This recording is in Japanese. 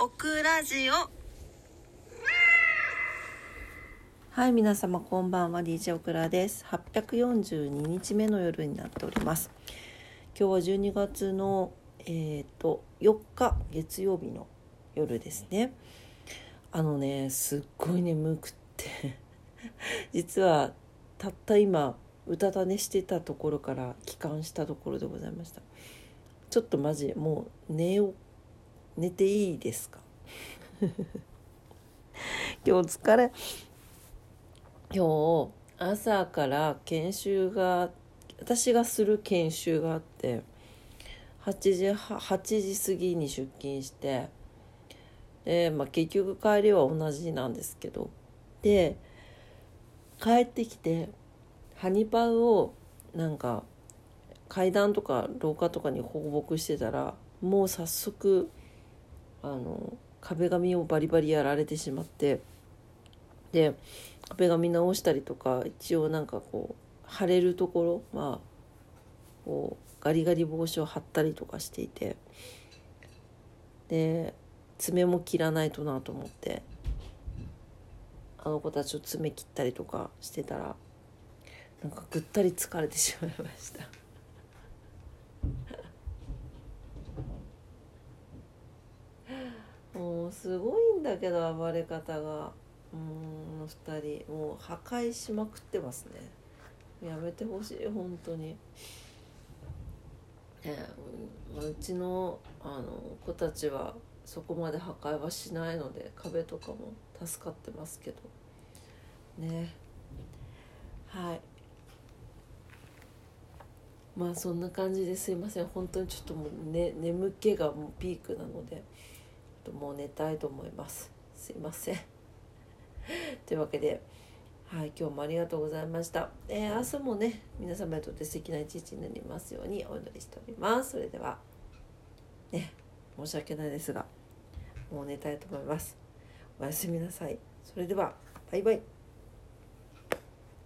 オクラジオ。はい皆様こんばんは。DJ オクラです。842日目の夜になっております。今日は12月のえっ、と4日月曜日の夜ですね。あのねすっごい眠くって。実はたった今うたた寝してたところから帰還したところでございました。ちょっとマジもう寝よ寝ていいですか？今日疲れ。今日朝から研修が私がする研修があって8時8時過ぎに出勤してで、まあ、結局帰りは同じなんですけどで帰ってきてハニパンをなんか階段とか廊下とかに放牧してたらもう早速あの壁紙をバリバリやられてしまってで壁紙直したりとか一応なんかこう貼れるところまあこうガリガリ帽子を貼ったりとかしていてで爪も切らないとなと思ってあの子たちを爪切ったりとかしてたらなんかぐったり疲れてしまいましたもうすごいんだけど暴れ方が。うん2人。もう破壊しまくってますね。やめてほしい本当に。ね、うちのあの子たちはそこまで破壊はしないので壁とかも助かってますけど。ね。はい。まあそんな感じですいません。本当にちょっともう、ね、眠気がもうピークなので。もう寝たいと思います。すいません。というわけではい今日もありがとうございました、えー、明日もね皆様にとって素敵な一日になりますようにお祈りしております。それではね申し訳ないですがもう寝たいと思います。おやすみなさい。それではバイバイ